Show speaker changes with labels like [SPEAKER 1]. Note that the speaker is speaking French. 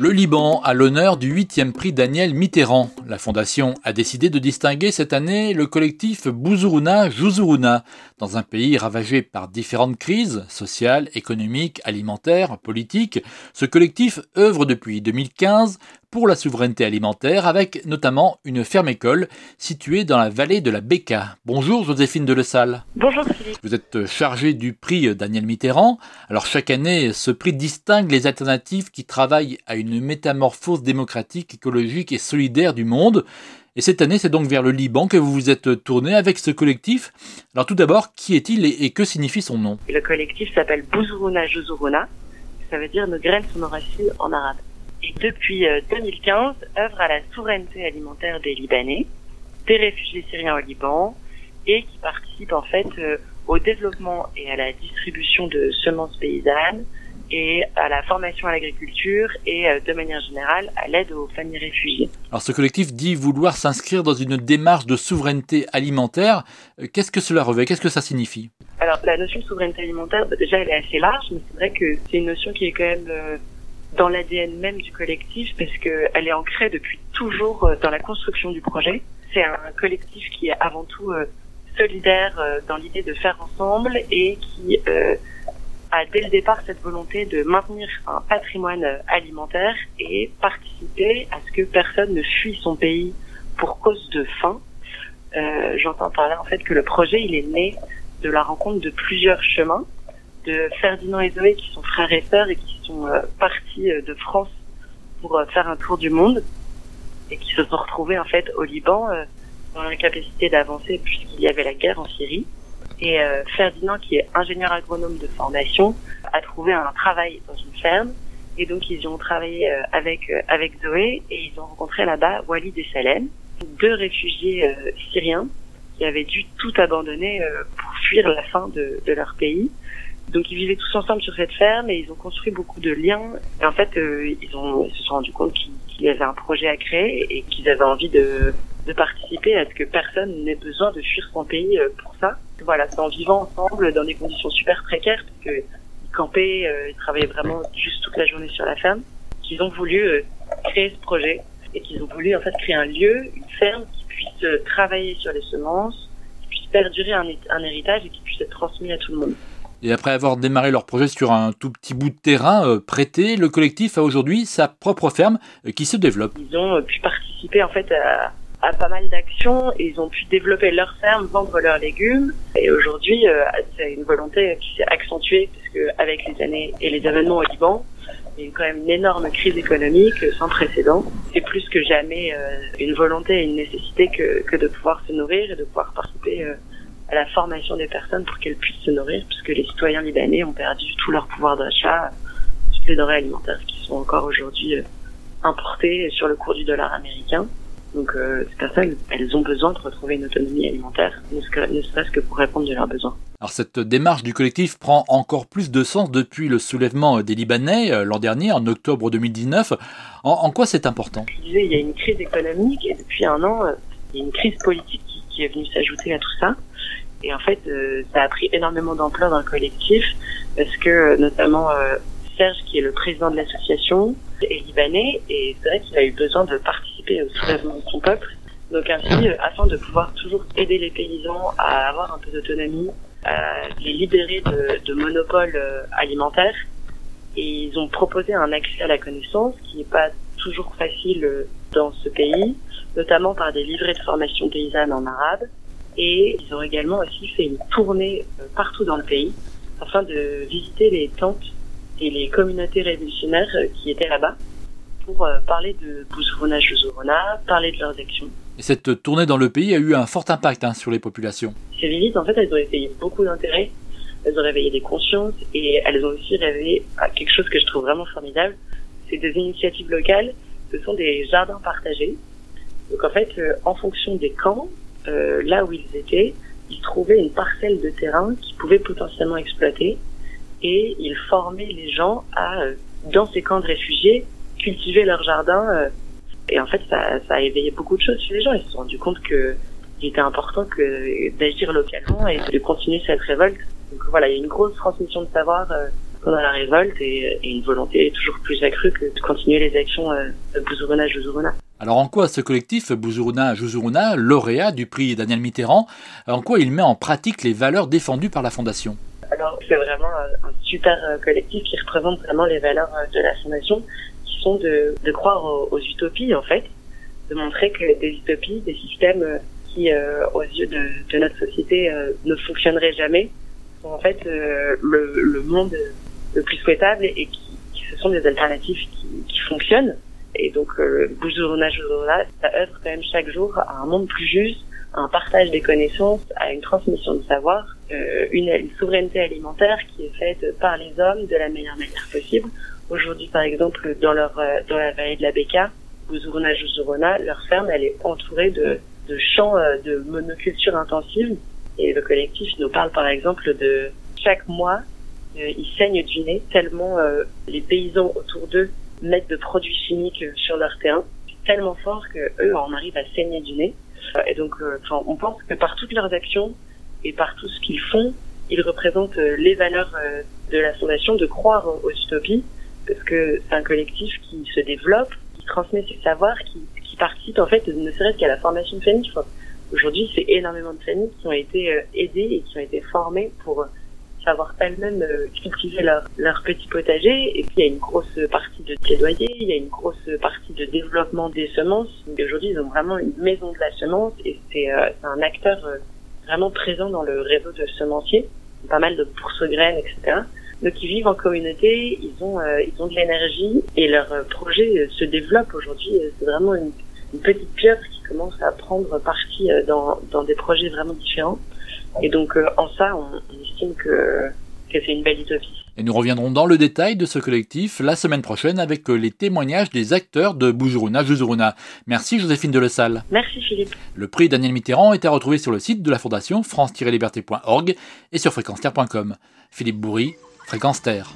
[SPEAKER 1] Le Liban a l'honneur du 8e prix Daniel Mitterrand. La fondation a décidé de distinguer cette année le collectif Bouzourouna Jouzourouna dans un pays ravagé par différentes crises sociales, économiques, alimentaires, politiques. Ce collectif œuvre depuis 2015 pour la souveraineté alimentaire avec notamment une ferme-école située dans la vallée de la Béca. Bonjour Joséphine de Salle.
[SPEAKER 2] Bonjour Philippe.
[SPEAKER 1] Vous êtes chargée du prix Daniel Mitterrand. Alors chaque année, ce prix distingue les alternatives qui travaillent à une métamorphose démocratique, écologique et solidaire du monde. Et cette année, c'est donc vers le Liban que vous vous êtes tourné avec ce collectif. Alors tout d'abord, qui est-il et, que signifie son nom?
[SPEAKER 2] Le collectif s'appelle Bouzourouna Jouzourouna. Ça veut dire nos graines sont nos racines en arabe et depuis 2015 euh, œuvre à la souveraineté alimentaire des Libanais, des réfugiés syriens au Liban et qui participe en fait euh, au développement et à la distribution de semences paysannes et à la formation à l'agriculture et euh, de manière générale à l'aide aux familles réfugiées.
[SPEAKER 1] Alors ce collectif dit vouloir s'inscrire dans une démarche de souveraineté alimentaire. Qu'est-ce que cela revêt? Qu'est-ce que ça signifie?
[SPEAKER 2] Alors la notion de souveraineté alimentaire, déjà elle est assez large, mais c'est vrai que c'est une notion qui est quand même dans l'ADN même du collectif parce qu'elle est ancrée depuis toujours euh, dans la construction du projet. C'est un collectif qui est avant tout euh, solidaire euh, dans l'idée de faire ensemble et qui a dès le départ cette volonté de maintenir un patrimoine alimentaire et participer à ce que personne ne fuit son pays pour cause de faim. J'entends par là en fait que le projet il est né de la rencontre de plusieurs chemins de Ferdinand et Zoé qui sont frères et sœurs et qui sont euh, partis euh, de France pour euh, faire un tour du monde et qui se sont retrouvés en fait au Liban dans l'incapacité d'avancer puisqu'il y avait la guerre en Syrie. Et Ferdinand, qui est ingénieur agronome de formation, a trouvé un travail dans une ferme et donc ils ont travaillé avec avec Zoé et ils ont rencontré là-bas Walid et Salem, deux réfugiés syriens qui avaient dû tout abandonner pour fuir la faim de, de leur pays donc ils vivaient tous ensemble sur cette ferme et ils ont construit beaucoup de liens. Et en fait, euh, ils, ils se sont rendus compte qu'il y avait un projet à créer et qu'ils avaient envie de, de participer à ce que personne n'ait besoin de fuir son pays euh, pour ça. Voilà, c'est en vivant ensemble dans des conditions super précaires parce que ils campaient, euh, ils travaillaient vraiment juste toute la journée sur la ferme, qu'ils ont voulu créer ce projet et qu'ils ont voulu en fait créer un lieu, une ferme qui puisse travailler sur les semences, qui puisse perdurer un, un héritage et qui puisse être transmis à tout le monde.
[SPEAKER 1] Et après avoir démarré leur projet sur un tout petit bout de terrain euh, prêté, le collectif a aujourd'hui sa propre ferme euh, qui se développe.
[SPEAKER 2] Ils ont euh, pu participer en fait à, à pas mal d'actions ils ont pu développer leur ferme, vendre leurs légumes. Et aujourd'hui, c'est une volonté qui s'est accentuée parce que avec les années et les événements au Liban, il y a eu quand même une énorme crise économique sans précédent. C'est plus que jamais une volonté et une nécessité que, que de pouvoir se nourrir et de pouvoir participer à la formation des personnes pour qu'elles puissent se nourrir, puisque les citoyens libanais ont perdu tout leur pouvoir d'achat, toutes les denrées alimentaires qui sont encore aujourd'hui euh, importées sur le cours du dollar américain. Donc euh, ces personnes, elles ont besoin de retrouver une autonomie alimentaire, ne serait-ce que pour répondre à leurs besoins.
[SPEAKER 1] Alors cette démarche du collectif prend encore plus de sens depuis le soulèvement des Libanais euh, l'an dernier, en octobre 2019. En, quoi c'est important?
[SPEAKER 2] Je disais, il y a une crise économique et depuis un an, il y a une crise politique qui est venue s'ajouter à tout ça. Et en fait, euh, ça a pris énormément d'ampleur dans le collectif parce que notamment euh, Serge, qui est le président de l'association, est libanais et c'est vrai qu'il a eu besoin de participer au soulèvement de son peuple. Donc ainsi, euh, afin de pouvoir toujours aider les paysans à avoir un peu d'autonomie, à les libérer de, de monopoles alimentaires. Et ils ont proposé un accès à la connaissance qui n'est pas toujours facile dans ce pays, notamment par des livrets de formation paysanne en arabe et ils ont également aussi fait une tournée euh, partout dans le pays afin de visiter les tentes et les communautés révolutionnaires euh, qui étaient là-bas pour euh, parler de Bouzrouna Jouzorona, parler de leurs actions.
[SPEAKER 1] Et cette tournée dans le pays a eu un fort impact hein, sur les populations.
[SPEAKER 2] Ces visites, en fait, elles ont éveillé beaucoup d'intérêt, elles ont réveillé des consciences et elles ont aussi réveillé quelque chose que je trouve vraiment formidable, c'est des initiatives locales, ce sont des jardins partagés. Donc en fait, en fonction des camps, euh, là où ils étaient, ils trouvaient une parcelle de terrain qu'ils pouvaient potentiellement exploiter et ils formaient les gens à, euh, dans ces camps de réfugiés, cultiver leur jardin. Euh, et en fait, ça, ça a éveillé beaucoup de choses chez les gens. Ils se sont rendus compte que il était important que d'agir localement et de continuer cette révolte. Donc voilà, il y a une grosse transmission de savoir pendant la révolte et, une volonté toujours plus accrue que de continuer les actions euh, de Bouzourouna Jouzourouna.
[SPEAKER 1] Alors en quoi ce collectif Bouzourouna Jouzourouna, lauréat du prix Daniel Mitterrand, en quoi il met en pratique les valeurs défendues par la Fondation?
[SPEAKER 2] Alors c'est vraiment un, super euh, collectif qui représente vraiment les valeurs euh, de la Fondation, de, croire aux, utopies en fait, de montrer que des utopies, des systèmes qui, aux yeux de, notre société, ne fonctionneraient jamais, sont en fait le, monde le plus souhaitable et qui, qui ce sont des alternatives qui, fonctionnent. Et donc, euh, Bouzourouna ça œuvre quand même chaque jour à un monde plus juste, à un partage des connaissances, à une transmission de savoir, euh, une, souveraineté alimentaire qui est faite par les hommes de la meilleure manière possible. Aujourd'hui, par exemple, dans leur euh, dans la vallée de la Beka, Bouzourouna Jouzourouna, leur ferme, elle est entourée de, de champs euh, de monoculture intensive. Et le collectif nous parle, par exemple, de chaque mois, euh, ils saignent du nez tellement euh, les paysans autour d'eux mettent de produits chimiques sur leur terrain tellement fort que eux en arrivent à saigner du nez. Euh, et donc, on pense que par toutes leurs actions et par tout ce qu'ils font, ils représentent les valeurs de la fondation de croire aux utopies, parce que c'est un collectif qui se développe, qui transmet ses savoirs, qui, qui participe en fait ne serait-ce qu'à la formation de familles. Aujourd'hui, c'est énormément de familles qui ont été aidées et qui ont été formées pour savoir elles-mêmes euh, cultiver leur, leur petit potager. Et puis il y a une grosse partie de plaidoyer, il y a une grosse partie de développement des semences. Aujourd'hui, ils ont vraiment une maison de la semence et c'est euh, un acteur euh, vraiment présent dans le réseau de semenciers. Pas mal de bourses graines, etc. Donc ils vivent en communauté, ils ont ils ont de l'énergie et leur projet se développe aujourd'hui. C'est vraiment une, une petite pierre qui commence à prendre partie dans, dans des projets vraiment différents. Et donc euh, en ça, on, estime que, que c'est une belle utopie.
[SPEAKER 1] Et nous reviendrons dans le détail de ce collectif la semaine prochaine avec euh, les témoignages des acteurs de Boujuruna Juzuruna. Merci Joséphine Delessal.
[SPEAKER 2] Merci Philippe.
[SPEAKER 1] Le prix Daniel Mitterrand est à retrouver sur le site de la fondation france-liberté.org et sur fréquence-terre.com. Philippe Bourri, Fréquence Terre.